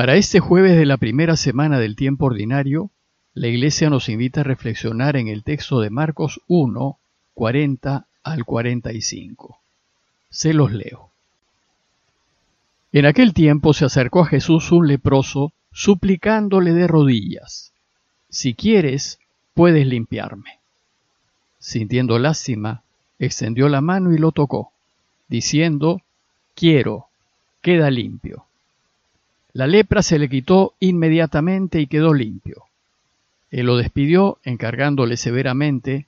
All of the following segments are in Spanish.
Para este jueves de la primera semana del tiempo ordinario, la Iglesia nos invita a reflexionar en el texto de Marcos 1, 40 al 45. Se los leo. En aquel tiempo se acercó a Jesús un leproso, suplicándole de rodillas, Si quieres, puedes limpiarme. Sintiendo lástima, extendió la mano y lo tocó, diciendo, Quiero, queda limpio. La lepra se le quitó inmediatamente y quedó limpio. Él lo despidió, encargándole severamente,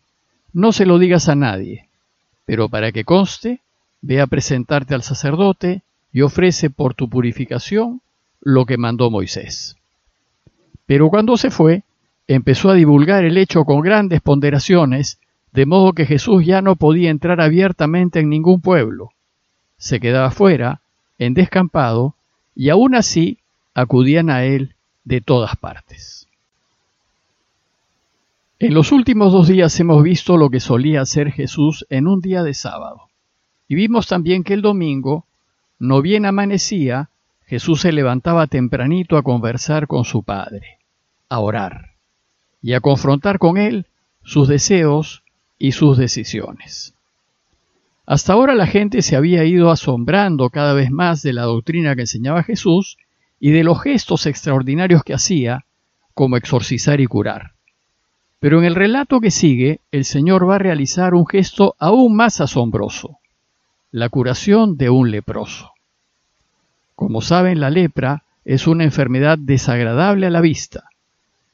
No se lo digas a nadie, pero para que conste, ve a presentarte al sacerdote y ofrece por tu purificación lo que mandó Moisés. Pero cuando se fue, empezó a divulgar el hecho con grandes ponderaciones, de modo que Jesús ya no podía entrar abiertamente en ningún pueblo. Se quedaba fuera, en descampado, y aún así acudían a él de todas partes. En los últimos dos días hemos visto lo que solía hacer Jesús en un día de sábado. Y vimos también que el domingo, no bien amanecía, Jesús se levantaba tempranito a conversar con su Padre, a orar y a confrontar con él sus deseos y sus decisiones. Hasta ahora la gente se había ido asombrando cada vez más de la doctrina que enseñaba Jesús y de los gestos extraordinarios que hacía, como exorcizar y curar. Pero en el relato que sigue, el Señor va a realizar un gesto aún más asombroso, la curación de un leproso. Como saben, la lepra es una enfermedad desagradable a la vista,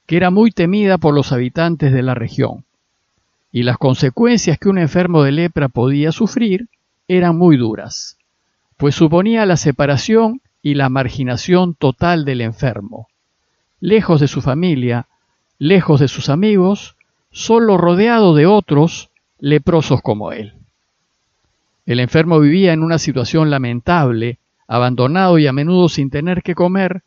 que era muy temida por los habitantes de la región, y las consecuencias que un enfermo de lepra podía sufrir eran muy duras, pues suponía la separación y la marginación total del enfermo, lejos de su familia, lejos de sus amigos, solo rodeado de otros leprosos como él. El enfermo vivía en una situación lamentable, abandonado y a menudo sin tener que comer,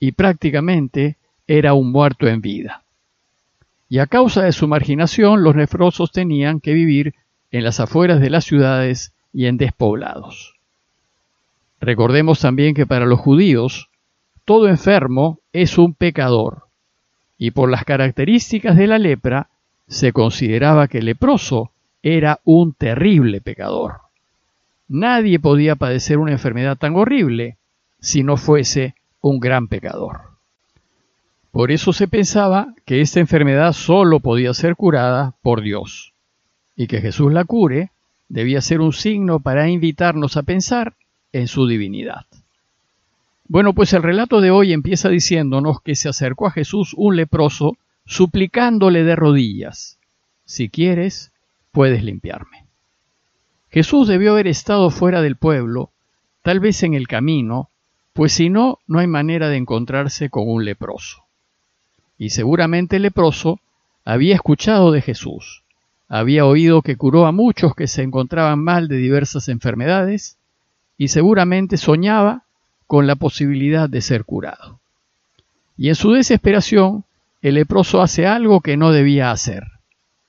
y prácticamente era un muerto en vida. Y a causa de su marginación, los leprosos tenían que vivir en las afueras de las ciudades y en despoblados. Recordemos también que para los judíos, todo enfermo es un pecador, y por las características de la lepra, se consideraba que el leproso era un terrible pecador. Nadie podía padecer una enfermedad tan horrible si no fuese un gran pecador. Por eso se pensaba que esta enfermedad solo podía ser curada por Dios, y que Jesús la cure debía ser un signo para invitarnos a pensar en su divinidad. Bueno, pues el relato de hoy empieza diciéndonos que se acercó a Jesús un leproso suplicándole de rodillas, si quieres, puedes limpiarme. Jesús debió haber estado fuera del pueblo, tal vez en el camino, pues si no, no hay manera de encontrarse con un leproso y seguramente el leproso había escuchado de Jesús, había oído que curó a muchos que se encontraban mal de diversas enfermedades y seguramente soñaba con la posibilidad de ser curado. Y en su desesperación, el leproso hace algo que no debía hacer.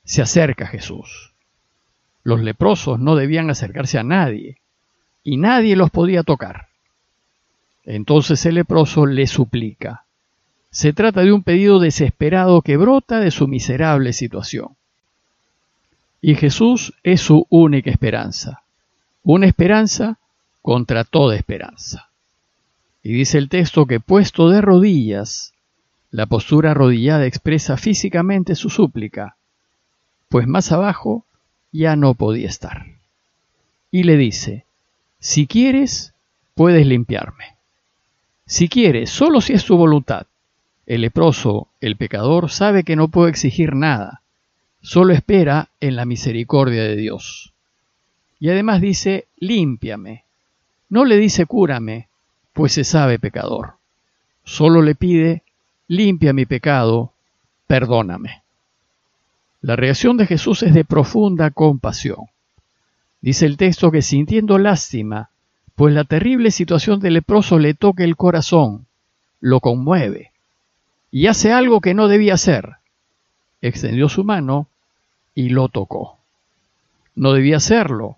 Se acerca a Jesús. Los leprosos no debían acercarse a nadie, y nadie los podía tocar. Entonces el leproso le suplica, se trata de un pedido desesperado que brota de su miserable situación. Y Jesús es su única esperanza, una esperanza contra toda esperanza. Y dice el texto que puesto de rodillas, la postura arrodillada expresa físicamente su súplica, pues más abajo ya no podía estar. Y le dice, si quieres, puedes limpiarme. Si quieres, solo si es tu voluntad. El leproso, el pecador, sabe que no puede exigir nada, solo espera en la misericordia de Dios. Y además dice, límpiame. No le dice cúrame, pues se sabe pecador. Solo le pide, limpia mi pecado, perdóname. La reacción de Jesús es de profunda compasión. Dice el texto que sintiendo lástima, pues la terrible situación del leproso le toca el corazón, lo conmueve y hace algo que no debía hacer. Extendió su mano y lo tocó. No debía hacerlo,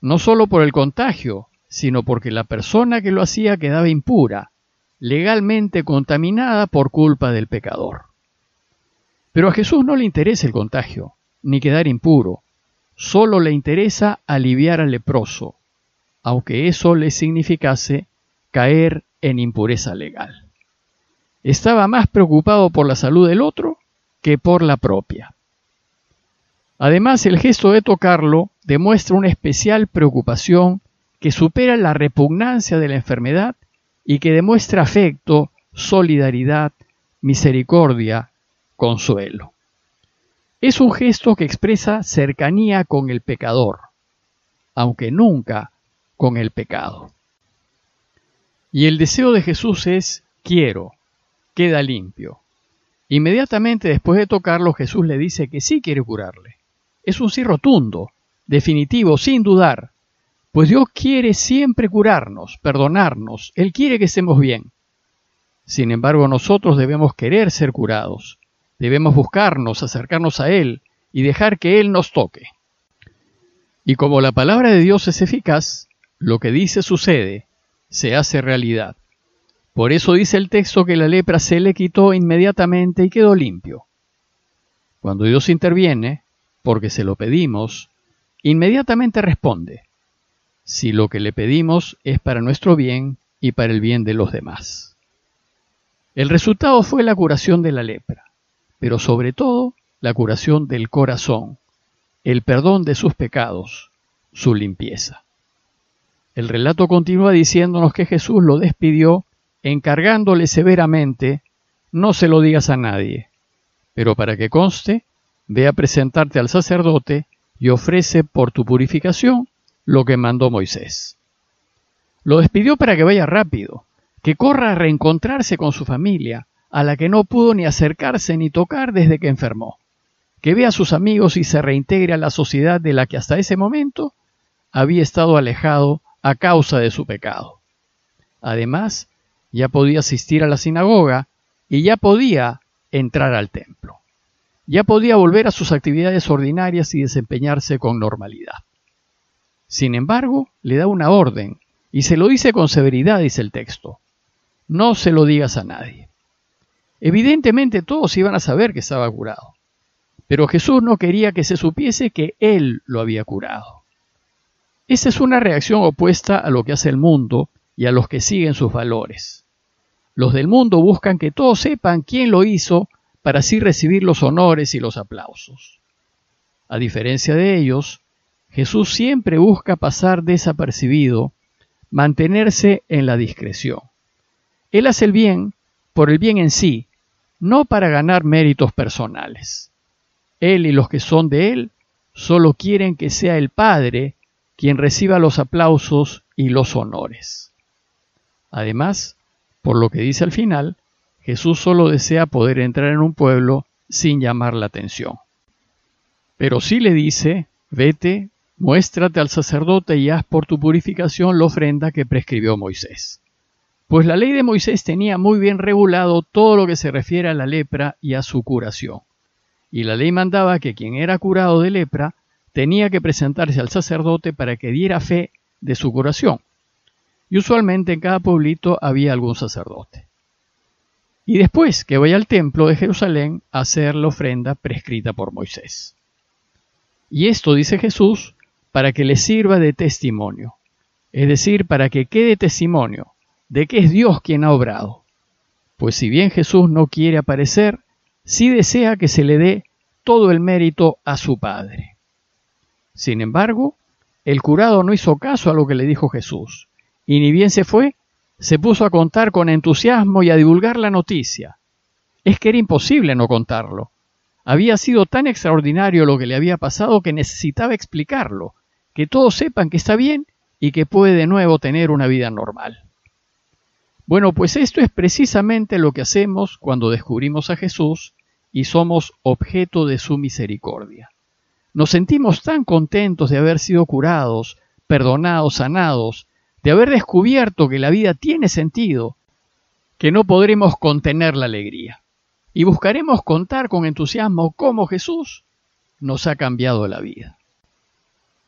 no solo por el contagio, sino porque la persona que lo hacía quedaba impura, legalmente contaminada por culpa del pecador. Pero a Jesús no le interesa el contagio, ni quedar impuro, solo le interesa aliviar al leproso, aunque eso le significase caer en impureza legal. Estaba más preocupado por la salud del otro que por la propia. Además, el gesto de tocarlo demuestra una especial preocupación que supera la repugnancia de la enfermedad y que demuestra afecto, solidaridad, misericordia, consuelo. Es un gesto que expresa cercanía con el pecador, aunque nunca con el pecado. Y el deseo de Jesús es quiero, queda limpio. Inmediatamente después de tocarlo, Jesús le dice que sí quiere curarle. Es un sí rotundo, definitivo, sin dudar, pues Dios quiere siempre curarnos, perdonarnos, Él quiere que estemos bien. Sin embargo, nosotros debemos querer ser curados, debemos buscarnos, acercarnos a Él y dejar que Él nos toque. Y como la palabra de Dios es eficaz, lo que dice sucede, se hace realidad. Por eso dice el texto que la lepra se le quitó inmediatamente y quedó limpio. Cuando Dios interviene, porque se lo pedimos, inmediatamente responde, si lo que le pedimos es para nuestro bien y para el bien de los demás. El resultado fue la curación de la lepra, pero sobre todo la curación del corazón, el perdón de sus pecados, su limpieza. El relato continúa diciéndonos que Jesús lo despidió encargándole severamente, no se lo digas a nadie, pero para que conste, ve a presentarte al sacerdote y ofrece por tu purificación lo que mandó Moisés. Lo despidió para que vaya rápido, que corra a reencontrarse con su familia, a la que no pudo ni acercarse ni tocar desde que enfermó, que vea a sus amigos y se reintegre a la sociedad de la que hasta ese momento había estado alejado a causa de su pecado. Además, ya podía asistir a la sinagoga y ya podía entrar al templo. Ya podía volver a sus actividades ordinarias y desempeñarse con normalidad. Sin embargo, le da una orden, y se lo dice con severidad, dice el texto. No se lo digas a nadie. Evidentemente todos iban a saber que estaba curado, pero Jesús no quería que se supiese que Él lo había curado. Esa es una reacción opuesta a lo que hace el mundo y a los que siguen sus valores. Los del mundo buscan que todos sepan quién lo hizo para así recibir los honores y los aplausos. A diferencia de ellos, Jesús siempre busca pasar desapercibido, mantenerse en la discreción. Él hace el bien por el bien en sí, no para ganar méritos personales. Él y los que son de Él solo quieren que sea el Padre quien reciba los aplausos y los honores. Además, por lo que dice al final, Jesús solo desea poder entrar en un pueblo sin llamar la atención. Pero sí le dice, vete, muéstrate al sacerdote y haz por tu purificación la ofrenda que prescribió Moisés. Pues la ley de Moisés tenía muy bien regulado todo lo que se refiere a la lepra y a su curación. Y la ley mandaba que quien era curado de lepra tenía que presentarse al sacerdote para que diera fe de su curación. Y usualmente en cada pueblito había algún sacerdote. Y después que vaya al templo de Jerusalén a hacer la ofrenda prescrita por Moisés. Y esto dice Jesús para que le sirva de testimonio, es decir, para que quede testimonio de que es Dios quien ha obrado. Pues si bien Jesús no quiere aparecer, sí desea que se le dé todo el mérito a su Padre. Sin embargo, el curado no hizo caso a lo que le dijo Jesús, y ni bien se fue, se puso a contar con entusiasmo y a divulgar la noticia. Es que era imposible no contarlo. Había sido tan extraordinario lo que le había pasado que necesitaba explicarlo, que todos sepan que está bien y que puede de nuevo tener una vida normal. Bueno, pues esto es precisamente lo que hacemos cuando descubrimos a Jesús y somos objeto de su misericordia. Nos sentimos tan contentos de haber sido curados, perdonados, sanados, de haber descubierto que la vida tiene sentido, que no podremos contener la alegría. Y buscaremos contar con entusiasmo cómo Jesús nos ha cambiado la vida.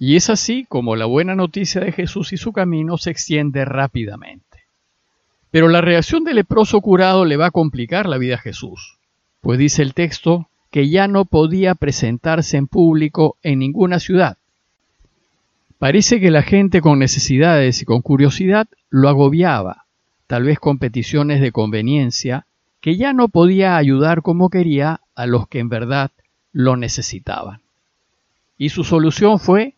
Y es así como la buena noticia de Jesús y su camino se extiende rápidamente. Pero la reacción del leproso curado le va a complicar la vida a Jesús, pues dice el texto que ya no podía presentarse en público en ninguna ciudad. Parece que la gente con necesidades y con curiosidad lo agobiaba, tal vez con peticiones de conveniencia, que ya no podía ayudar como quería a los que en verdad lo necesitaban. Y su solución fue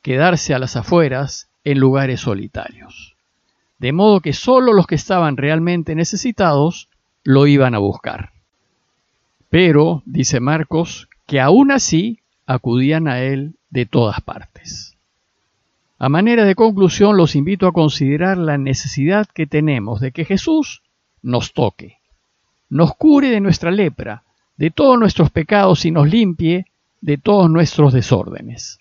quedarse a las afueras en lugares solitarios. De modo que solo los que estaban realmente necesitados lo iban a buscar. Pero, dice Marcos, que aún así acudían a él de todas partes. A manera de conclusión, los invito a considerar la necesidad que tenemos de que Jesús nos toque, nos cure de nuestra lepra, de todos nuestros pecados y nos limpie de todos nuestros desórdenes,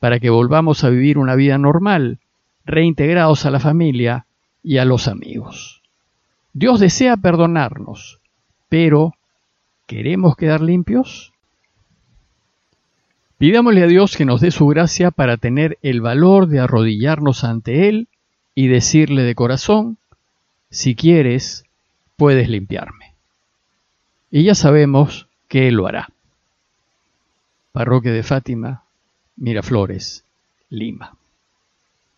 para que volvamos a vivir una vida normal, reintegrados a la familia y a los amigos. Dios desea perdonarnos, pero ¿queremos quedar limpios? Pidámosle a Dios que nos dé su gracia para tener el valor de arrodillarnos ante Él y decirle de corazón, si quieres, puedes limpiarme y ya sabemos que Él lo hará. Parroquia de Fátima, Miraflores, Lima.